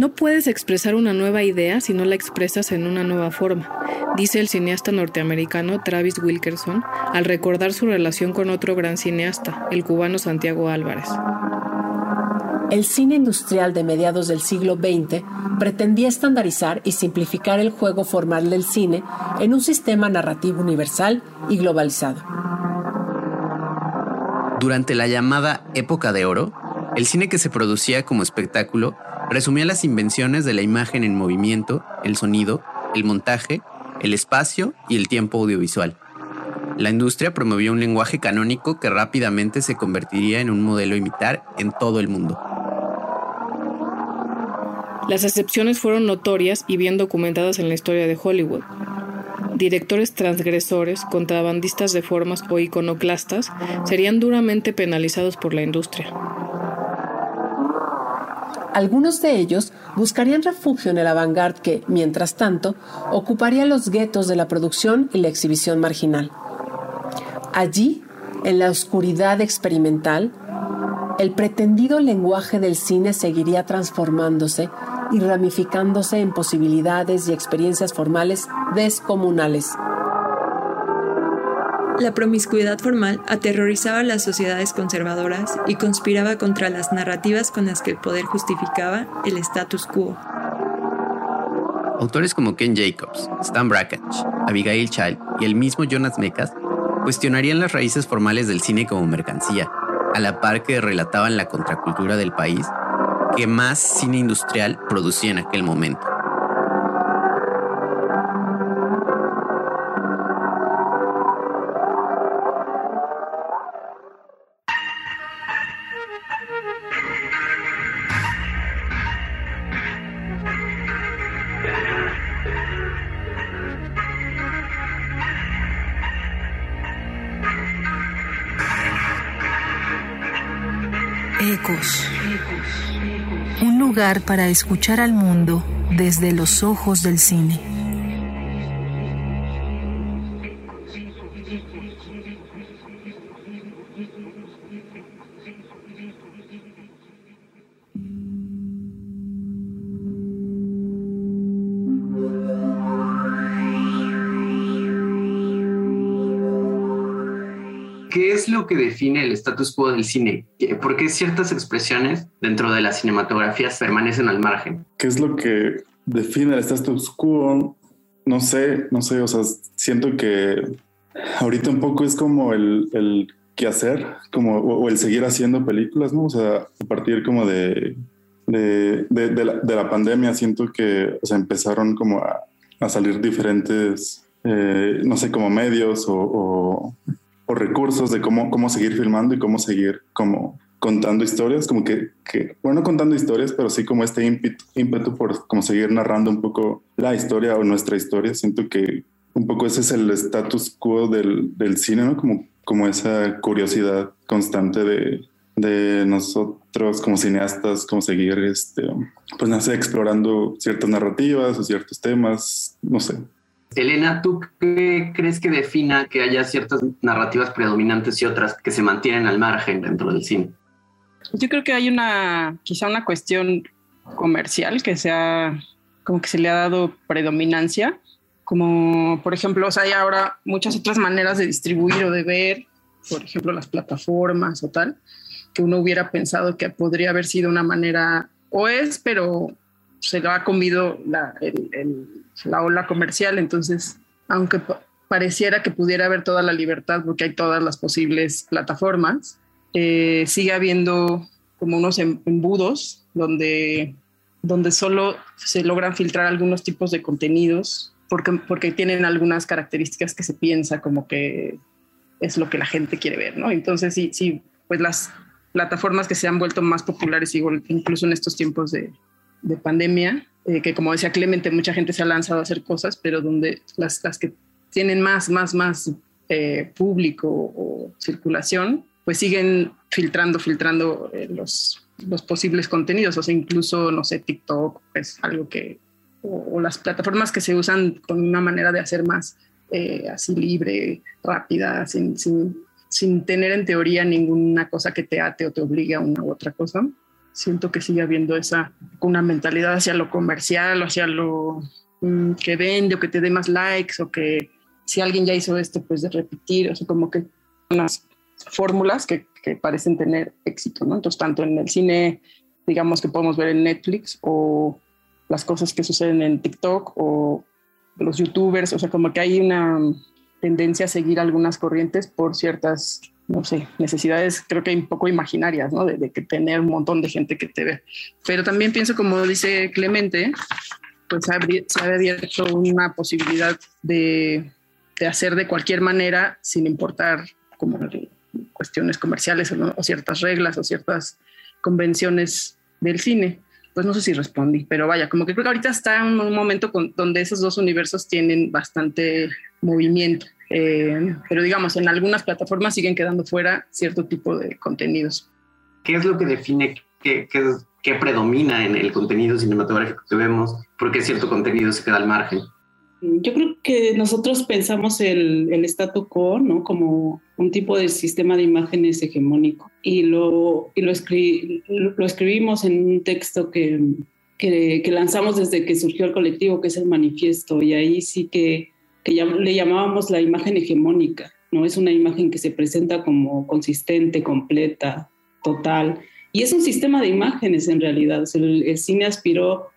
No puedes expresar una nueva idea si no la expresas en una nueva forma, dice el cineasta norteamericano Travis Wilkerson al recordar su relación con otro gran cineasta, el cubano Santiago Álvarez. El cine industrial de mediados del siglo XX pretendía estandarizar y simplificar el juego formal del cine en un sistema narrativo universal y globalizado. Durante la llamada época de oro, el cine que se producía como espectáculo resumía las invenciones de la imagen en movimiento, el sonido, el montaje, el espacio y el tiempo audiovisual. La industria promovió un lenguaje canónico que rápidamente se convertiría en un modelo imitar en todo el mundo. Las excepciones fueron notorias y bien documentadas en la historia de Hollywood. Directores transgresores, contrabandistas de formas o iconoclastas serían duramente penalizados por la industria. Algunos de ellos buscarían refugio en el avant que, mientras tanto, ocuparía los guetos de la producción y la exhibición marginal. Allí, en la oscuridad experimental, el pretendido lenguaje del cine seguiría transformándose y ramificándose en posibilidades y experiencias formales descomunales. La promiscuidad formal aterrorizaba a las sociedades conservadoras y conspiraba contra las narrativas con las que el poder justificaba el status quo. Autores como Ken Jacobs, Stan Brakhage, Abigail Child y el mismo Jonas Mekas cuestionarían las raíces formales del cine como mercancía, a la par que relataban la contracultura del país que más cine industrial producía en aquel momento. Para escuchar al mundo desde los ojos del cine. Define el status quo del cine? ¿Por qué ciertas expresiones dentro de las cinematografías permanecen al margen? ¿Qué es lo que define el status quo? No sé, no sé, o sea, siento que ahorita un poco es como el, el qué hacer, como, o, el seguir haciendo películas, ¿no? O sea, a partir como de, de, de, la, pandemia, siento que o sea, empezaron como a, a salir diferentes, eh, no sé, como medios o recursos de cómo, cómo seguir filmando y cómo seguir como contando historias, como que, bueno, no contando historias, pero sí como este ímpetu, ímpetu por como seguir narrando un poco la historia o nuestra historia. Siento que un poco ese es el status quo del, cine, ¿no? Como, como esa curiosidad constante de, de nosotros como cineastas, como seguir, este, pues no explorando ciertas narrativas o ciertos temas, no sé. Elena, ¿tú qué crees que defina que haya ciertas narrativas predominantes y otras que se mantienen al margen dentro del cine? Yo creo que hay una, quizá una cuestión comercial que sea, como que se le ha dado predominancia, como por ejemplo, o sea, hay ahora muchas otras maneras de distribuir o de ver, por ejemplo, las plataformas o tal, que uno hubiera pensado que podría haber sido una manera, o es, pero se lo ha comido la, la ola comercial, entonces, aunque pareciera que pudiera haber toda la libertad porque hay todas las posibles plataformas, eh, sigue habiendo como unos em, embudos donde, donde solo se logran filtrar algunos tipos de contenidos porque, porque tienen algunas características que se piensa como que es lo que la gente quiere ver, ¿no? Entonces, sí, sí, pues las plataformas que se han vuelto más populares, incluso en estos tiempos de, de pandemia, eh, que como decía Clemente, mucha gente se ha lanzado a hacer cosas, pero donde las, las que tienen más, más, más eh, público o circulación, pues siguen filtrando, filtrando eh, los, los posibles contenidos, o sea, incluso, no sé, TikTok, es algo que, o, las plataformas que se usan con una manera de hacer más así libre, rápida, sin, sin sin tener en teoría ninguna cosa que te ate o te obligue a una u otra cosa. Siento que sigue habiendo esa una mentalidad hacia lo comercial, hacia lo mm, que vende o que te dé más likes o que si alguien ya hizo esto, pues de repetir, o sea, como que unas fórmulas que, que parecen tener éxito, ¿no? Entonces, tanto en el cine, digamos que podemos ver en Netflix o las cosas que suceden en TikTok o los youtubers, o sea, como que hay una tendencia a seguir algunas corrientes por ciertas, no sé, necesidades, creo que un poco imaginarias, ¿no? De, que tener un montón de gente que te ve. Pero también pienso, como dice Clemente, pues se ha abierto una posibilidad de, de hacer de cualquier manera sin importar como cuestiones comerciales o, ciertas reglas o ciertas convenciones del cine pues no sé si respondí, pero vaya, como que creo que ahorita está en un momento donde esos dos universos tienen bastante movimiento. Eh, pero digamos, en algunas plataformas siguen quedando fuera cierto tipo de contenidos. ¿Qué es lo que define qué, qué, predomina en el contenido cinematográfico que vemos? Porque cierto contenido se queda al margen. Yo creo que nosotros pensamos el, el statu quo ¿no? como un tipo de sistema de imágenes hegemónico y lo, y lo, lo escribimos en un texto que, que, lanzamos desde que surgió el colectivo, que es el manifiesto, y ahí sí que, que le llamábamos la imagen hegemónica, ¿no? Es una imagen que se presenta como consistente, completa, total, y es un sistema de imágenes en realidad. el, cine aspiró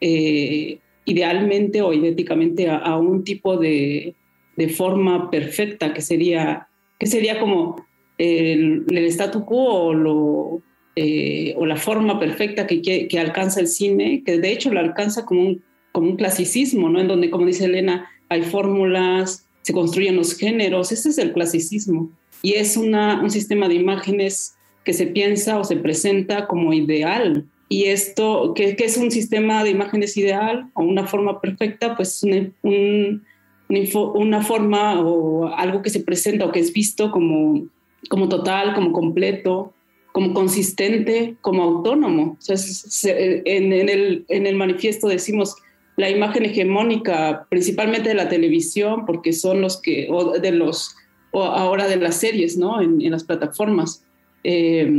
eh, idealmente o idénticamente a, un tipo de, de, forma perfecta que sería, que sería como el, el statu quo o, lo, eh, o la forma perfecta que, que, alcanza el cine, que de hecho lo alcanza como un, como un clasicismo, ¿no? En donde, como dice Elena, hay fórmulas, se construyen los géneros, ese es el clasicismo. Y es una, un sistema de imágenes que se piensa o se presenta como ideal, y esto, que, es un sistema de imágenes ideal o una forma perfecta, pues un, una forma o algo que se presenta o que es visto como, como total, como completo, como consistente, como autónomo. en, el, en el manifiesto decimos la imagen hegemónica, principalmente de la televisión, porque son los que, o de los, o ahora de las series, ¿no? En, las plataformas. Eh,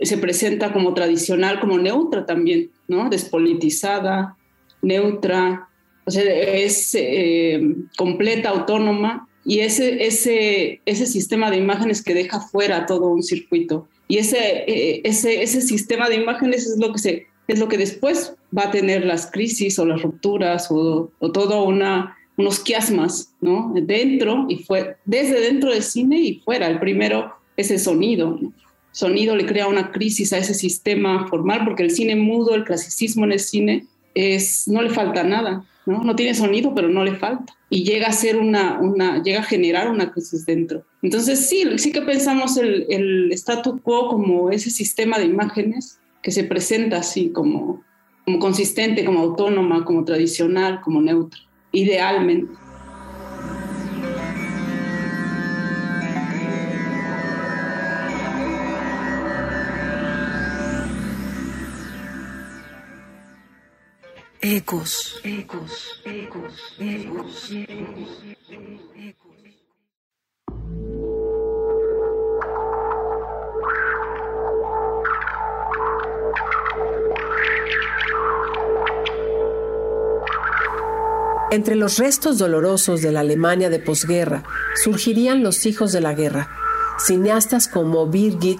se presenta como tradicional, como neutra también, ¿no? Despolitizada, neutra, o sea, es eh, completa, autónoma, y ese, ese, ese sistema de imágenes que deja fuera todo un circuito. Y ese, eh, ese, ese sistema de imágenes es lo, que se, es lo que después va a tener las crisis o las rupturas o, o todo una, unos quiasmas, ¿no? Dentro y fue, desde dentro del cine y fuera. El primero es el sonido, sonido le crea una crisis a ese sistema formal, porque el cine mudo, el clasicismo en el cine, es, no le falta nada, ¿no? No tiene sonido, pero no le falta. Y llega a ser una, una llega a generar una crisis dentro. Entonces, sí, sí que pensamos el, el statu quo como ese sistema de imágenes que se presenta así como, como consistente, como autónoma, como tradicional, como neutra, idealmente. Ecos, ecos, ecos, ecos, Entre los restos dolorosos de la Alemania de posguerra surgirían los hijos de la guerra, cineastas como Birgit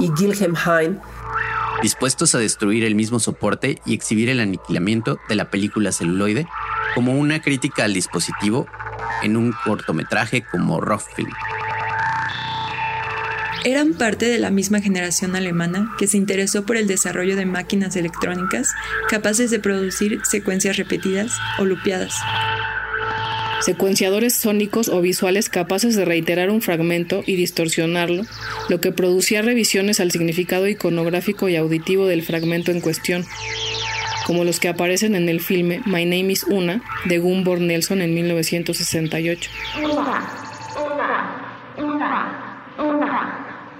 y Wilhelm Hein, dispuestos a destruir el mismo soporte y exhibir el aniquilamiento de la película celuloide como una crítica al dispositivo en un cortometraje como Rockfilm. Eran parte de la misma generación alemana que se interesó por el desarrollo de máquinas electrónicas capaces de producir secuencias repetidas o lupeadas secuenciadores sónicos o visuales capaces de reiterar un fragmento y distorsionarlo, lo que producía revisiones al significado iconográfico y auditivo del fragmento en cuestión, como los que aparecen en el filme My Name is Una de Gumbor Nelson en 1968.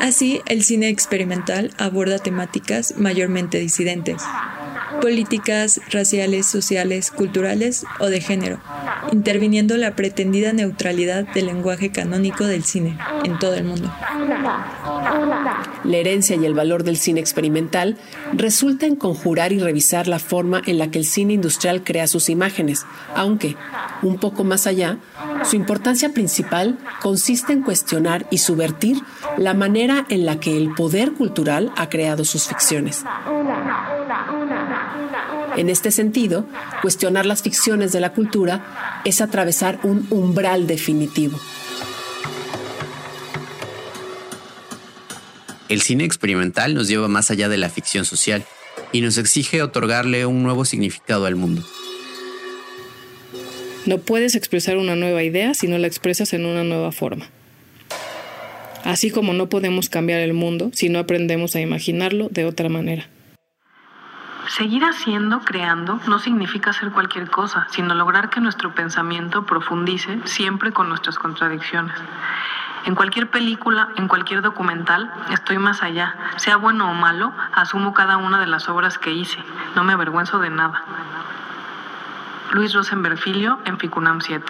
Así, el cine experimental aborda temáticas mayormente disidentes, políticas, raciales, sociales, culturales o de género, interviniendo la pretendida neutralidad del lenguaje canónico del cine en todo el mundo. La herencia y el valor del cine experimental resulta en conjurar y revisar la forma en la que el cine industrial crea sus imágenes, aunque, un poco más allá, su importancia principal consiste en cuestionar y subvertir la manera en la que el poder cultural ha creado sus ficciones. En este sentido, cuestionar las ficciones de la cultura es atravesar un umbral definitivo. El cine experimental nos lleva más allá de la ficción social y nos exige otorgarle un nuevo significado al mundo. No puedes expresar una nueva idea si no la expresas en una nueva forma. Así como no podemos cambiar el mundo si no aprendemos a imaginarlo de otra manera. Seguir haciendo, creando, no significa hacer cualquier cosa, sino lograr que nuestro pensamiento profundice siempre con nuestras contradicciones. En cualquier película, en cualquier documental, estoy más allá. Sea bueno o malo, asumo cada una de las obras que hice. No me avergüenzo de nada. Luis Rosenberg Filio en Ficunam 7.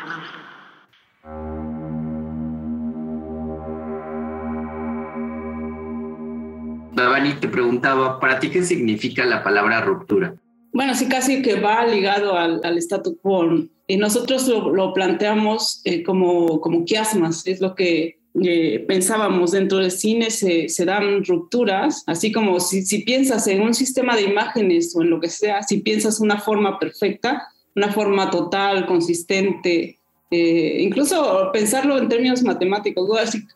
Te preguntaba, ¿para ti qué significa la palabra ruptura? Bueno, sí, casi que va ligado al, al statu quo. Y nosotros lo, planteamos eh, como, como quiasmas, es lo que eh, pensábamos dentro del cine, se, se dan rupturas, así como si, si, piensas en un sistema de imágenes o en lo que sea, si piensas una forma perfecta, una forma total, consistente, eh, incluso pensarlo en términos matemáticos,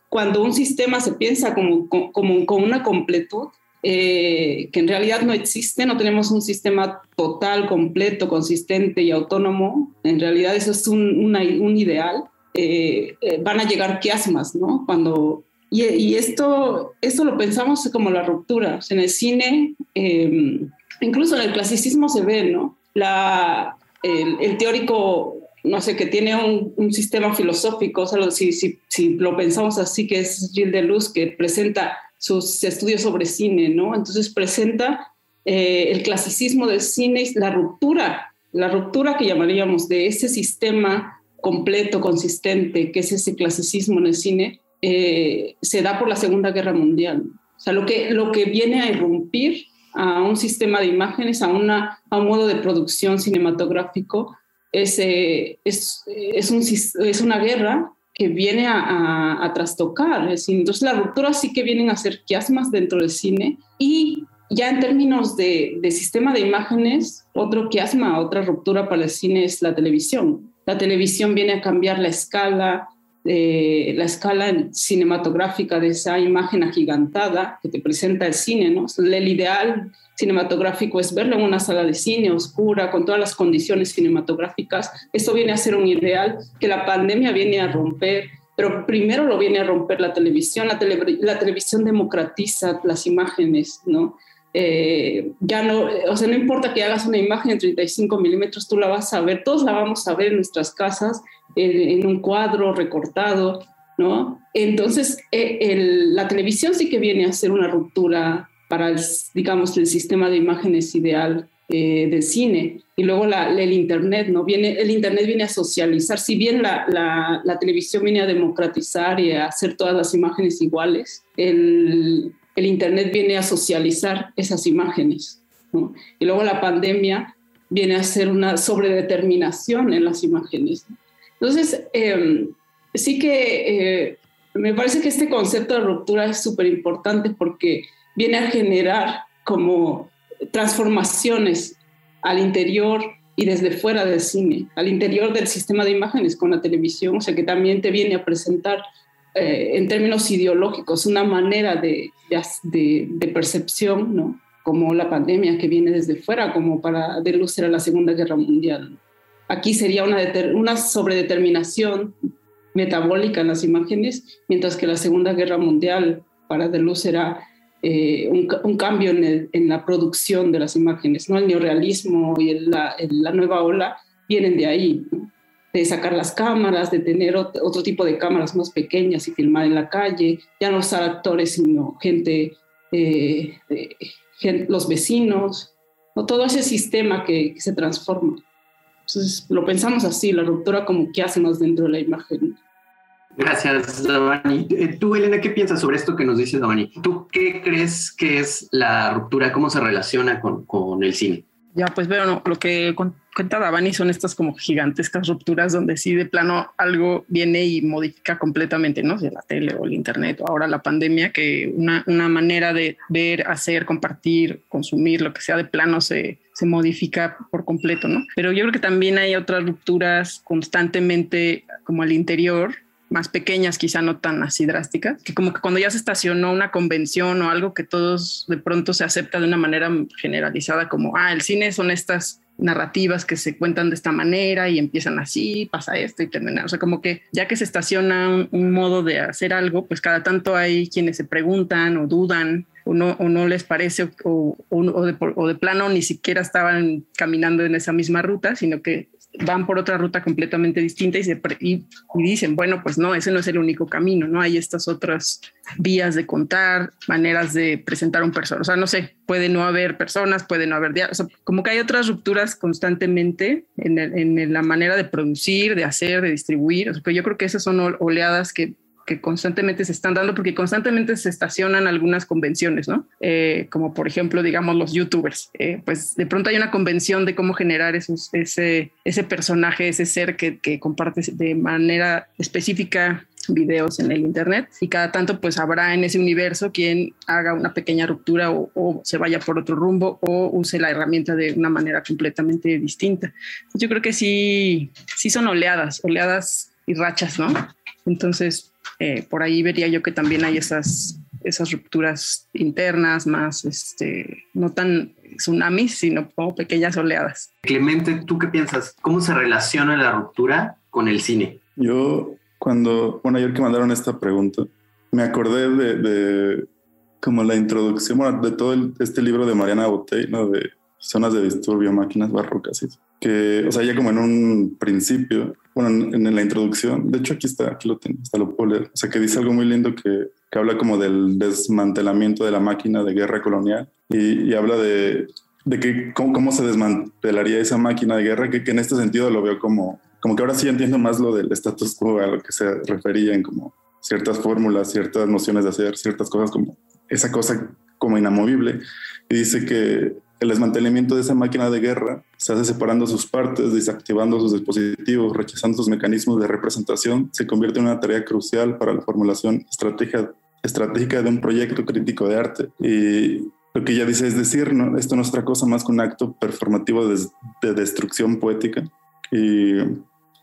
cuando un sistema se piensa como, como, con una completud, eh, que en realidad no existe, no tenemos un sistema total, completo, consistente y autónomo, en realidad eso es un, un ideal, eh, van a llegar quiasmas, ¿no? Cuando, y, y, esto, esto lo pensamos como la ruptura, en el cine, incluso en el clasicismo se ve, ¿no? La, el, teórico no sé, que tiene un, sistema filosófico, o si, si, si, lo pensamos así, que es Gilles Deleuze, que presenta sus estudios sobre cine, ¿no? Entonces presenta eh, el clasicismo del cine y la ruptura, la ruptura que llamaríamos de ese sistema completo, consistente, que es ese clasicismo en el cine, eh, se da por la Segunda Guerra Mundial. O sea, lo que, lo que viene a irrumpir a un sistema de imágenes, a, una, a un modo de producción cinematográfico, es, eh, es, es, un, es, una guerra que viene a, trastocar. Entonces, las rupturas sí que vienen a ser quiasmas dentro del cine y ya en términos de, de, sistema de imágenes, otro quiasma, otra ruptura para el cine es la televisión. La televisión viene a cambiar la escala, eh, la escala cinematográfica de esa imagen agigantada que te presenta el cine, ¿no? El ideal cinematográfico es verlo en una sala de cine oscura, con todas las condiciones cinematográficas. Esto viene a ser un ideal que la pandemia viene a romper, pero primero lo viene a romper la televisión. La, la televisión democratiza las imágenes, ¿no? Eh, ya no, o sea, no importa que hagas una imagen en 35 milímetros, tú la vas a ver, todos la vamos a ver en nuestras casas, en, un cuadro recortado, ¿no? Entonces, eh, la televisión sí que viene a ser una ruptura para, el, digamos, el sistema de imágenes ideal eh, del cine. Y luego el Internet, ¿no? Viene, el Internet viene a socializar, si bien la, la, la televisión viene a democratizar y a hacer todas las imágenes iguales, el, el Internet viene a socializar esas imágenes. Y luego la pandemia viene a hacer una sobredeterminación en las imágenes. Entonces, em, sí que eh, me parece que este concepto de ruptura es súper importante porque viene a generar como transformaciones al interior y desde fuera del cine, al interior del sistema de imágenes con la televisión, o sea que también te viene a presentar eh, en términos ideológicos, una manera de, de, percepción, ¿no? como la pandemia que viene desde fuera, como para de luz era la Segunda Guerra Mundial. Aquí sería una, una sobredeterminación metabólica en las imágenes, mientras que la Segunda Guerra Mundial para de luz era eh, un, cambio en, la producción de las imágenes, ¿no? El neorealismo y la, nueva ola vienen de ahí, de sacar las cámaras, de tener otro, tipo de cámaras más pequeñas y filmar en la calle, ya no usar actores, sino gente, eh, los vecinos, o todo ese sistema que, que se transforma. Entonces, lo pensamos así, la ruptura como que hacemos dentro de la imagen. Gracias, Davani. Eh, tú, Elena, ¿qué piensas sobre esto que nos dice Davani? ¿Tú qué crees que es la ruptura? ¿Cómo se relaciona con, con el cine? Ya, pues bueno, lo que cuenta Davani son estas como gigantescas rupturas donde sí de plano algo viene y modifica completamente, ¿no? De la tele o el internet o ahora la pandemia, que una, una manera de ver, hacer, compartir, consumir, lo que sea de plano se, se modifica por completo, ¿no? Pero yo creo que también hay otras rupturas constantemente como al interior, más pequeñas, quizá no tan así drásticas, que como que cuando ya se estacionó una convención o algo que todos de pronto se acepta de una manera generalizada como, ah, el cine son estas narrativas que se cuentan de esta manera y empiezan así, pasa esto y termina. O sea, como que ya que se estaciona un, modo de hacer algo, pues cada tanto hay quienes se preguntan o dudan o no, o no les parece o, o, de, o de plano ni siquiera estaban caminando en esa misma ruta, sino que van por otra ruta completamente distinta y, dicen, bueno, pues no, ese no es el único camino, ¿no? Hay estas otras vías de contar, maneras de presentar un personaje, o sea, no sé, puede no haber personas, puede no haber, o sea, como que hay otras rupturas constantemente en, en, la manera de producir, de hacer, de distribuir, o sea, yo creo que esas son oleadas que que constantemente se están dando porque constantemente se estacionan algunas convenciones, ¿no? Eh, como por ejemplo, digamos, los youtubers. Eh, pues de pronto hay una convención de cómo generar ese, ese personaje, ese ser que, que comparte de manera específica videos en el internet y cada tanto pues habrá en ese universo quien haga una pequeña ruptura o, o, se vaya por otro rumbo o use la herramienta de una manera completamente distinta. Yo creo que sí, sí son oleadas, oleadas y rachas, ¿no? Entonces, eh, por ahí vería yo que también hay esas, esas rupturas internas más, este, no tan tsunamis, sino como pequeñas oleadas. Clemente, ¿tú qué piensas? ¿Cómo se relaciona la ruptura con el cine? Yo, cuando, bueno, ayer que mandaron esta pregunta, me acordé de, de como la introducción, bueno, de todo este libro de Mariana Botey, ¿no? De zonas de disturbio, máquinas barrocas, que, o sea, ya como en un principio, bueno, en, la introducción, de hecho aquí está, aquí lo tengo, está lo puedo leer, o sea, que dice algo muy lindo que, que habla como del desmantelamiento de la máquina de guerra colonial y, y habla de, de que cómo, cómo, se desmantelaría esa máquina de guerra, que, que, en este sentido lo veo como, como que ahora sí entiendo más lo del status quo, a lo que se refería en como ciertas fórmulas, ciertas nociones de hacer, ciertas cosas como esa cosa como inamovible. Y dice que el desmantelamiento de esa máquina de guerra se hace separando sus partes, desactivando sus dispositivos, rechazando sus mecanismos de representación, se convierte en una tarea crucial para la formulación estratégica, de un proyecto crítico de arte. Y lo que ella dice es decir, ¿no? esto no es otra cosa más que un acto performativo de, de destrucción poética. Y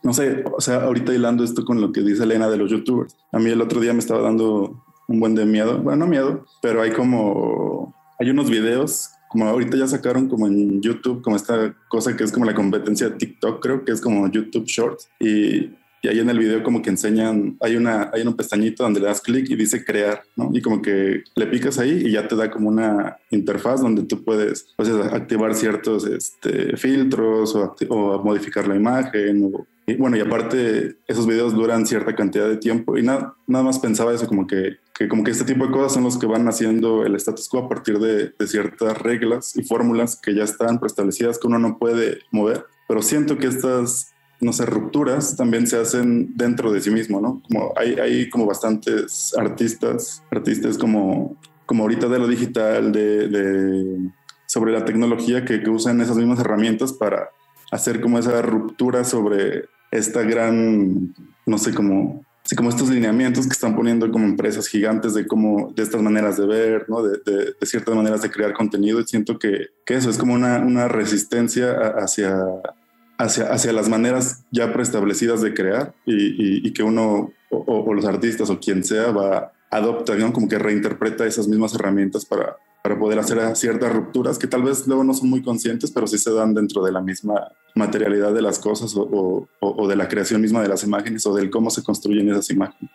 no sé, o sea, ahorita hilando esto con lo que dice Elena de los youtubers, a mí el otro día me estaba dando un buen de miedo, bueno, no miedo, pero hay como, hay unos videos como ahorita ya sacaron como en YouTube, como esta cosa que es como la competencia de TikTok, creo que es como YouTube Shorts. Y, y ahí en el video como que enseñan, hay, una, hay un pestañito donde le das clic y dice crear, ¿no? Y como que le picas ahí y ya te da como una interfaz donde tú puedes pues, activar ciertos este, filtros o, o modificar la imagen o y bueno, y aparte, esos videos duran cierta cantidad de tiempo y nada, nada más pensaba eso, como que, que, como que este tipo de cosas son los que van haciendo el status quo a partir de ciertas reglas y fórmulas que ya están preestablecidas que uno no puede mover. Pero siento que estas, no sé, rupturas también se hacen dentro de sí mismo, ¿no? Como hay, hay como bastantes artistas, artistas como, como ahorita de lo digital, de, sobre la tecnología que, que usan esas mismas herramientas para hacer como esa ruptura sobre esta gran, no sé, como, como estos lineamientos que están poniendo como empresas gigantes de cómo, de estas maneras de ver, ¿no? De ciertas maneras de crear contenido. Y siento que, que eso es como una, una resistencia hacia, hacia, hacia las maneras ya preestablecidas de crear y, y, que uno o, los artistas o quien sea va adopta, ¿no? Como que reinterpreta esas mismas herramientas para, para poder hacer ciertas rupturas que tal vez luego no son muy conscientes, pero sí se dan dentro de la misma materialidad de las cosas o, o, de la creación misma de las imágenes o del cómo se construyen esas imágenes.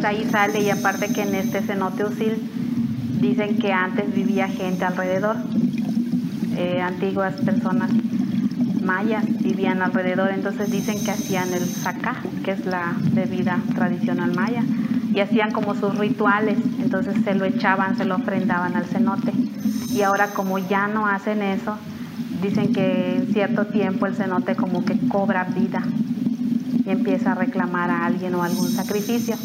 Pues ahí sale y aparte que en este cenote Usil dicen que antes vivía gente alrededor, eh, antiguas personas mayas vivían alrededor, entonces dicen que hacían el sacá, que es la bebida tradicional maya, y hacían como sus rituales, entonces se lo echaban, se lo ofrendaban al cenote. Y ahora como ya no hacen eso, dicen que en cierto tiempo el cenote como que cobra vida y empieza a reclamar a alguien o algún sacrificio.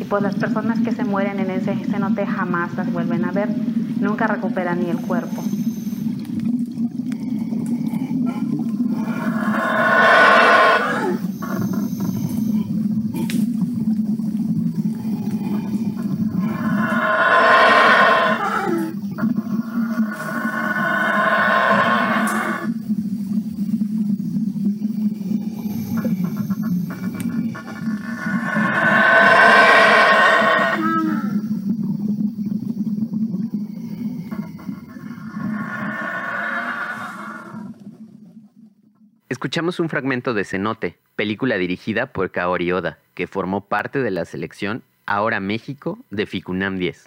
Y pues las personas que se mueren en ese cenote jamás las vuelven a ver, nunca recuperan ni el cuerpo. Escuchamos un fragmento de Cenote, película dirigida por Kaori Oda, que formó parte de la selección Ahora México de Ficunam 10.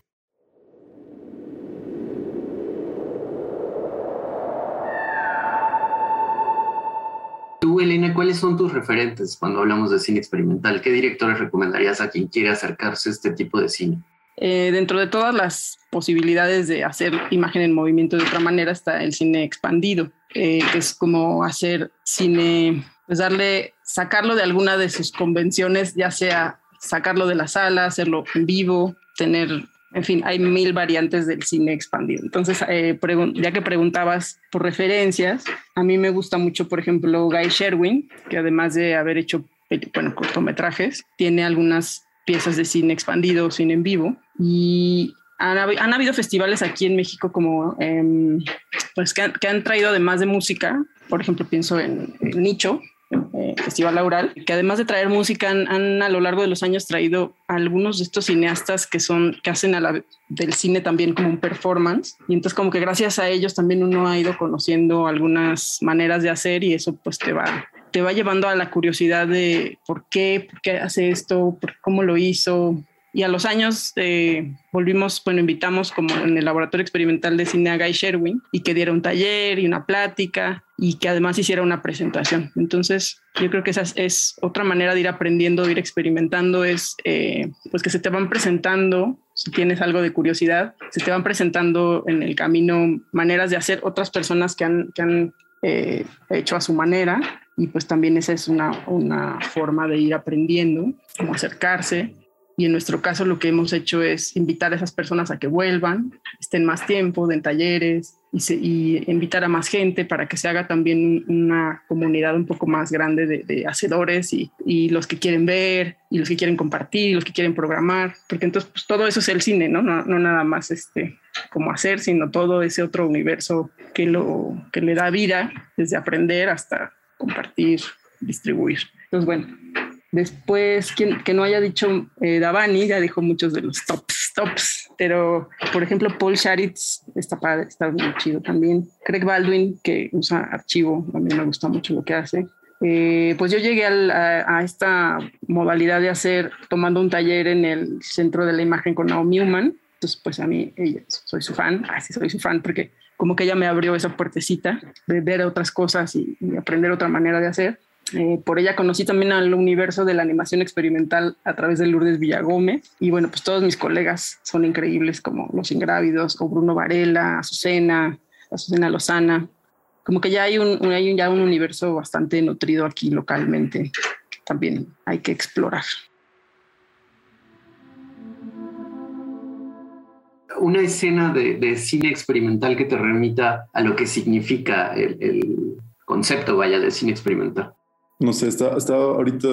Tú, Elena, ¿cuáles son tus referentes cuando hablamos de cine experimental? ¿Qué directores recomendarías a quien quiere acercarse a este tipo de cine? Eh, dentro de todas las posibilidades de hacer imagen en movimiento de otra manera está el cine expandido, eh, es como hacer cine, pues darle, sacarlo de alguna de sus convenciones, ya sea sacarlo de la sala, hacerlo en vivo, tener, en fin, hay mil variantes del cine expandido. Entonces, eh, ya que preguntabas por referencias, a mí me gusta mucho, por ejemplo, Guy Sherwin, que además de haber hecho bueno, cortometrajes, tiene algunas piezas de cine expandido, cine en vivo. Y han, han habido festivales aquí en México como, em, pues que han, traído además de música, por ejemplo, pienso en, Nicho, eh, Festival Laural, que además de traer música han, a lo largo de los años traído algunos de estos cineastas que son que hacen a la, del cine también como un performance y entonces como que gracias a ellos también uno ha ido conociendo algunas maneras de hacer y eso pues te va te va llevando a la curiosidad de por qué, por qué hace esto, por cómo lo hizo. Y a los años eh, volvimos, bueno, invitamos como en el laboratorio experimental de cine a Guy Sherwin y que diera un taller y una plática y que además hiciera una presentación. Entonces, yo creo que esa es otra manera de ir aprendiendo, de ir experimentando, es eh, pues que se te van presentando, si tienes algo de curiosidad, se te van presentando en el camino maneras de hacer otras personas que han, que han eh, hecho a su manera y pues también esa es una, una forma de ir aprendiendo, cómo acercarse. Y en nuestro caso lo que hemos hecho es invitar a esas personas a que vuelvan, estén más tiempo, den talleres y, invitar a más gente para que se haga también una comunidad un poco más grande de, de hacedores y, y, los que quieren ver y los que quieren compartir y los que quieren programar, porque entonces pues, todo eso es el cine, ¿no? No, no nada más este, como hacer, sino todo ese otro universo que, lo, que le da vida desde aprender hasta compartir, distribuir. Entonces, bueno, después, quien, que no haya dicho eh, Davani, ya dijo muchos de los tops, tops, pero por ejemplo, Paul Sharitz está padre, está muy chido también. Craig Baldwin, que usa archivo, a mí me gusta mucho lo que hace. Eh, pues yo llegué a, esta modalidad de hacer, tomando un taller en el Centro de la Imagen con Naomi Newman. Entonces, pues a mí, ella, soy su fan, así soy su fan, porque como que ella me abrió esa puertecita de ver otras cosas y, aprender otra manera de hacer. Eh, por ella conocí también al universo de la animación experimental a través de Lourdes Villagómez. Y bueno, pues todos mis colegas son increíbles, como Los Ingrávidos, o Bruno Varela, Azucena, Azucena Lozana. Como que ya hay un, ya un universo bastante nutrido aquí localmente también hay que explorar. una escena de, cine experimental que te remita a lo que significa el, concepto, vaya, de cine experimental. No sé, estaba, ahorita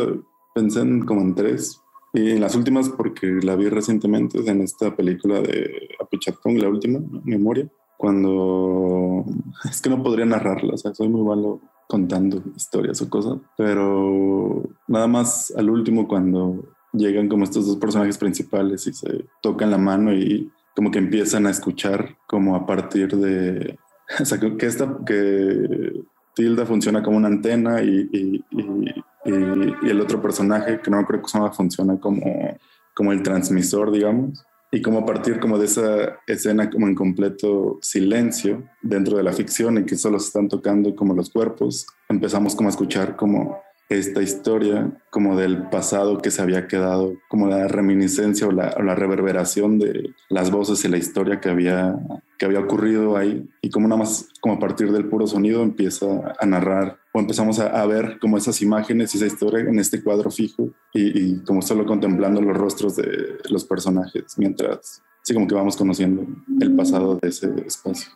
pensando como en tres. Y en las últimas, porque la vi recientemente, en esta película de Apichatpong, la última, Memoria, cuando es que no podría narrarla, o sea, soy muy malo contando historias o cosas, pero nada más al último cuando llegan como estos dos personajes principales y se tocan la mano y como que empiezan a escuchar como a partir de, o sea, que, esta, que Tilda funciona como una antena y, y, y, el otro personaje, que no creo que se llama, funciona como, como el transmisor, digamos, y como a partir como de esa escena como en completo silencio dentro de la ficción en que solo se están tocando como los cuerpos, empezamos como a escuchar como esta historia como del pasado que se había quedado, como la reminiscencia o la, reverberación de las voces y la historia que había, que había ocurrido ahí y como nada más como a partir del puro sonido empieza a narrar o empezamos a, ver como esas imágenes y esa historia en este cuadro fijo y, y, como solo contemplando los rostros de los personajes mientras así como que vamos conociendo el pasado de ese espacio.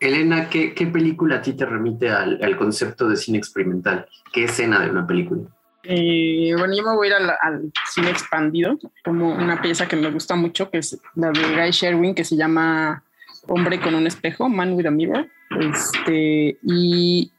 Elena, ¿qué, película a ti te remite al, concepto de cine experimental? ¿Qué escena de una película? Eh, bueno, yo me voy a ir al, cine expandido, como una pieza que me gusta mucho, que es la de Guy Sherwin, que se llama Hombre con un espejo, Man with a Mirror. Este, y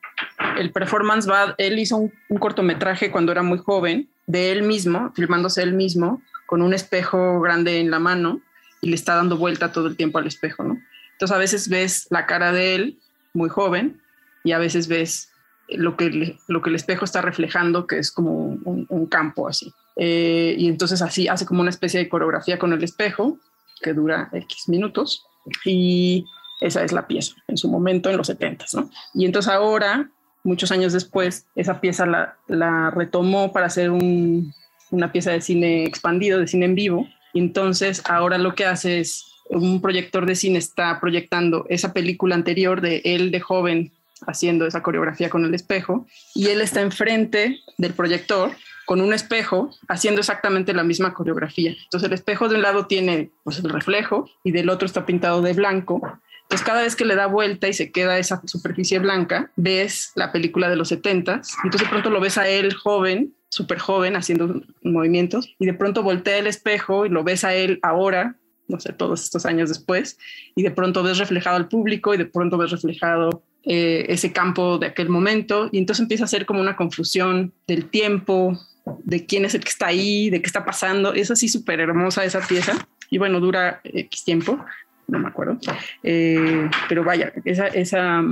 el performance va, él hizo un, un cortometraje cuando era muy joven, de él mismo, filmándose él mismo, con un espejo grande en la mano, y le está dando vuelta todo el tiempo al espejo, ¿no? Entonces a veces ves la cara de él muy joven y a veces ves lo que, lo que el espejo está reflejando, que es como un, campo así. Eh, y entonces así hace como una especie de coreografía con el espejo que dura X minutos y esa es la pieza en su momento en los 70, ¿no? Y entonces ahora, muchos años después, esa pieza la, retomó para hacer una pieza de cine expandido, de cine en vivo. Y entonces ahora lo que hace es un proyector de cine está proyectando esa película anterior de él de joven haciendo esa coreografía con el espejo y él está enfrente del proyector con un espejo haciendo exactamente la misma coreografía. Entonces el espejo de un lado tiene pues el reflejo y del otro está pintado de blanco. Entonces cada vez que le da vuelta y se queda esa superficie blanca, ves la película de los 70 entonces de pronto lo ves a él joven, súper joven, haciendo movimientos y de pronto voltea el espejo y lo ves a él ahora no sé, todos estos años después, y de pronto ves reflejado al público y de pronto ves reflejado eh, ese campo de aquel momento, y entonces empieza a ser como una confusión del tiempo, de quién es el que está ahí, de qué está pasando. Es así súper hermosa esa pieza, y bueno, dura X tiempo, no me acuerdo, eh, pero vaya, esa, esa,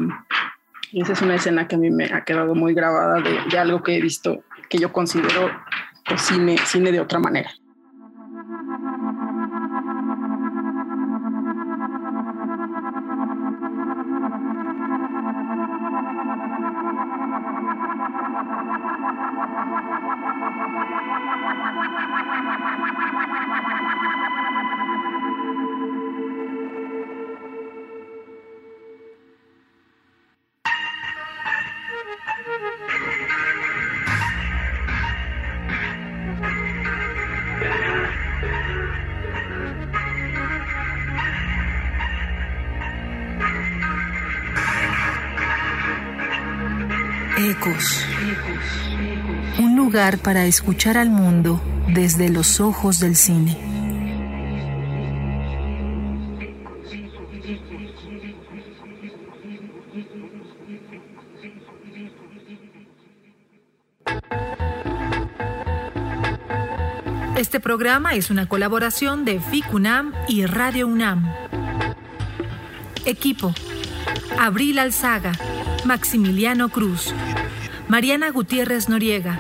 esa es una escena que a mí me ha quedado muy grabada de, algo que he visto que yo considero pues, cine, cine de otra manera. Para escuchar al mundo desde los ojos del cine. Este programa es una colaboración de FICUNAM y Radio UNAM. Equipo. Abril Alzaga. Maximiliano Cruz, Mariana Gutiérrez Noriega,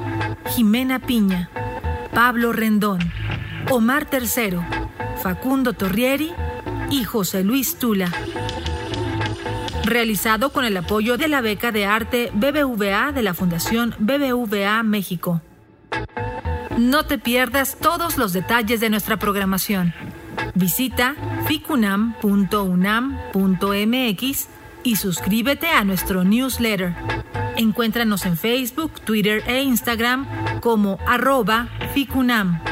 Jimena Piña, Pablo Rendón, Omar Tercero, Facundo Torrieri y José Luis Tula. Realizado con el apoyo de la beca de arte BBVA de la Fundación BBVA México. No te pierdas todos los detalles de nuestra programación. Visita ficunam.unam.mx y suscríbete a nuestro newsletter. Encuéntranos en Facebook, Twitter e Instagram como arroba ficunam.